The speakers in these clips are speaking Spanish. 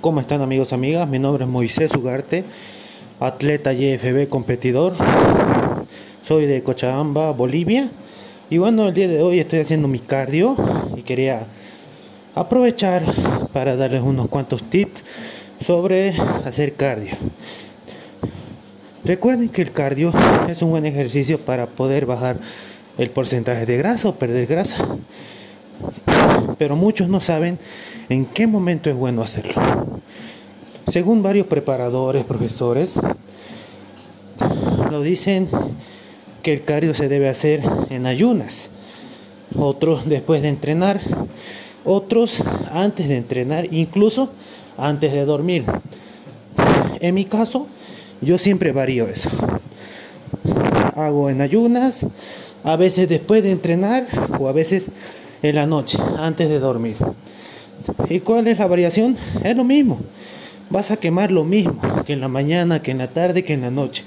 ¿Cómo están amigos, amigas? Mi nombre es Moisés Ugarte, atleta YFB competidor. Soy de Cochabamba, Bolivia. Y bueno, el día de hoy estoy haciendo mi cardio y quería aprovechar para darles unos cuantos tips sobre hacer cardio. Recuerden que el cardio es un buen ejercicio para poder bajar el porcentaje de grasa o perder grasa pero muchos no saben en qué momento es bueno hacerlo. Según varios preparadores, profesores, lo dicen que el cardio se debe hacer en ayunas, otros después de entrenar, otros antes de entrenar, incluso antes de dormir. En mi caso, yo siempre varío eso. Hago en ayunas, a veces después de entrenar o a veces en la noche, antes de dormir. ¿Y cuál es la variación? Es lo mismo. Vas a quemar lo mismo que en la mañana, que en la tarde, que en la noche.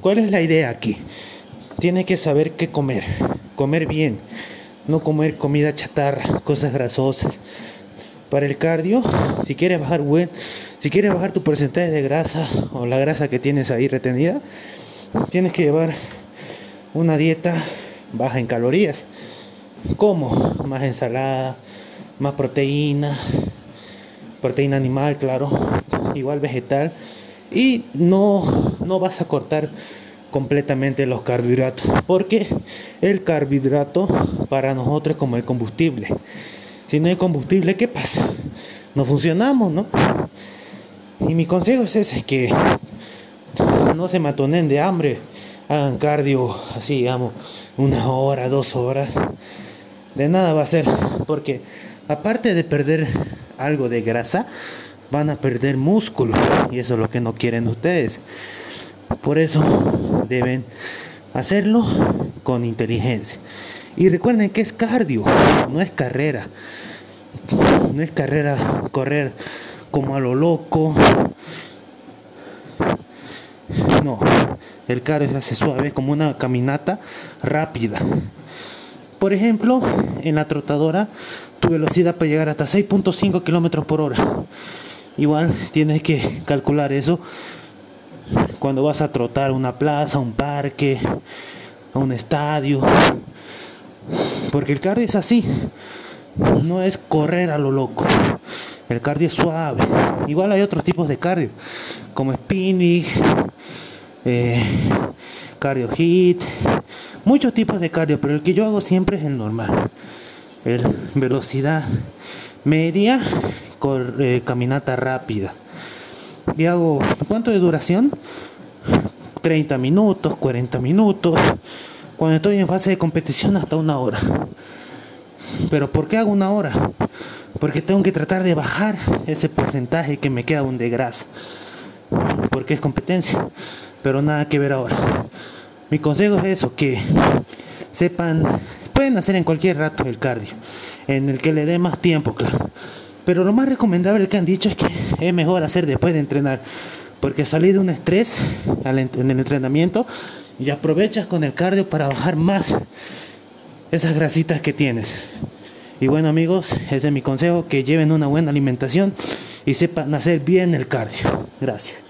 ¿Cuál es la idea aquí? Tienes que saber qué comer, comer bien, no comer comida chatarra, cosas grasosas. Para el cardio, si quieres bajar buen, si quieres bajar tu porcentaje de grasa o la grasa que tienes ahí retenida, tienes que llevar una dieta baja en calorías. ¿Cómo? Más ensalada, más proteína, proteína animal, claro, igual vegetal. Y no, no vas a cortar completamente los carbohidratos, porque el carbohidrato para nosotros es como el combustible. Si no hay combustible, ¿qué pasa? No funcionamos, ¿no? Y mi consejo es ese, que no se matonen de hambre hagan cardio así, digamos, una hora, dos horas, de nada va a ser, porque aparte de perder algo de grasa, van a perder músculo y eso es lo que no quieren ustedes. Por eso deben hacerlo con inteligencia. Y recuerden que es cardio, no es carrera. No es carrera correr como a lo loco. El carro se hace suave, como una caminata rápida. Por ejemplo, en la trotadora, tu velocidad puede llegar hasta 6.5 kilómetros por hora. Igual tienes que calcular eso cuando vas a trotar una plaza, un parque, a un estadio. Porque el cardio es así. No es correr a lo loco. El cardio es suave. Igual hay otros tipos de cardio, como spinning, eh, cardio hit, muchos tipos de cardio, pero el que yo hago siempre es el normal. El velocidad media, eh, caminata rápida. Y hago, ¿cuánto de duración? 30 minutos, 40 minutos. Cuando estoy en fase de competición hasta una hora. Pero ¿por qué hago una hora? Porque tengo que tratar de bajar ese porcentaje que me queda aún de grasa. Porque es competencia pero nada que ver ahora. Mi consejo es eso, que sepan, pueden hacer en cualquier rato el cardio, en el que le dé más tiempo, claro. Pero lo más recomendable que han dicho es que es mejor hacer después de entrenar, porque salir de un estrés en el entrenamiento y aprovechas con el cardio para bajar más esas grasitas que tienes. Y bueno amigos, ese es mi consejo, que lleven una buena alimentación y sepan hacer bien el cardio. Gracias.